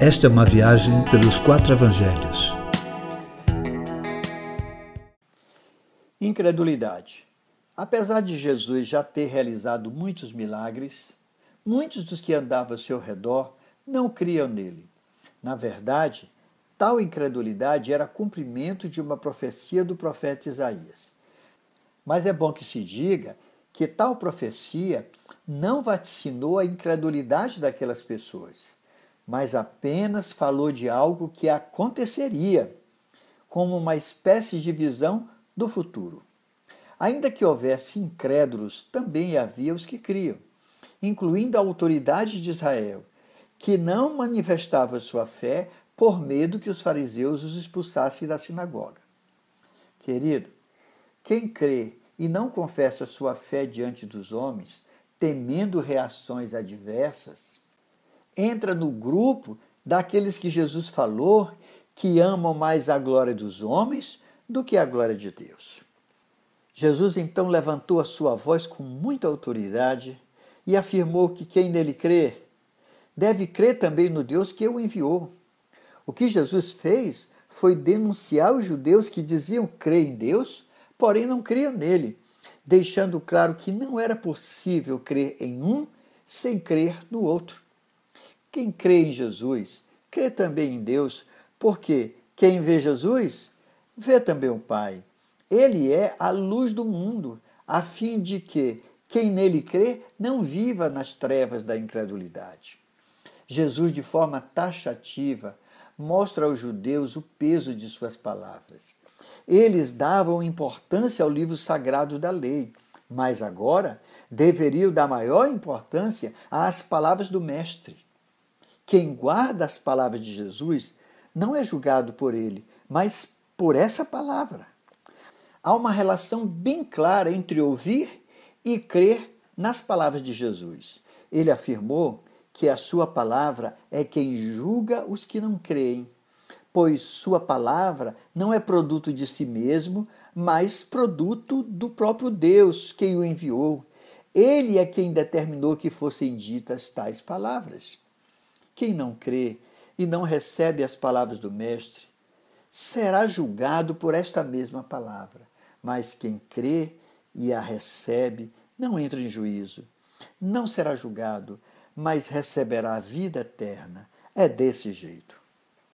Esta é uma viagem pelos quatro evangelhos. Incredulidade. Apesar de Jesus já ter realizado muitos milagres, muitos dos que andavam ao seu redor não criam nele. Na verdade, tal incredulidade era cumprimento de uma profecia do profeta Isaías. Mas é bom que se diga que tal profecia não vaticinou a incredulidade daquelas pessoas, mas apenas falou de algo que aconteceria, como uma espécie de visão do futuro. Ainda que houvesse incrédulos, também havia os que criam, incluindo a autoridade de Israel, que não manifestava sua fé por medo que os fariseus os expulsassem da sinagoga. Querido, quem crê e não confessa sua fé diante dos homens, temendo reações adversas, entra no grupo daqueles que Jesus falou que amam mais a glória dos homens do que a glória de Deus. Jesus então levantou a sua voz com muita autoridade e afirmou que quem nele crê deve crer também no Deus que o enviou. O que Jesus fez foi denunciar os judeus que diziam crer em Deus porém não criam nele, deixando claro que não era possível crer em um sem crer no outro. Quem crê em Jesus, crê também em Deus, porque quem vê Jesus, vê também o Pai. Ele é a luz do mundo, a fim de que quem nele crê não viva nas trevas da incredulidade. Jesus, de forma taxativa, mostra aos judeus o peso de suas palavras. Eles davam importância ao livro sagrado da lei, mas agora deveriam dar maior importância às palavras do Mestre. Quem guarda as palavras de Jesus não é julgado por ele, mas por essa palavra. Há uma relação bem clara entre ouvir e crer nas palavras de Jesus. Ele afirmou que a sua palavra é quem julga os que não creem pois sua palavra não é produto de si mesmo, mas produto do próprio Deus, quem o enviou. Ele é quem determinou que fossem ditas tais palavras. Quem não crê e não recebe as palavras do Mestre será julgado por esta mesma palavra, mas quem crê e a recebe não entra em juízo. Não será julgado, mas receberá a vida eterna. É desse jeito.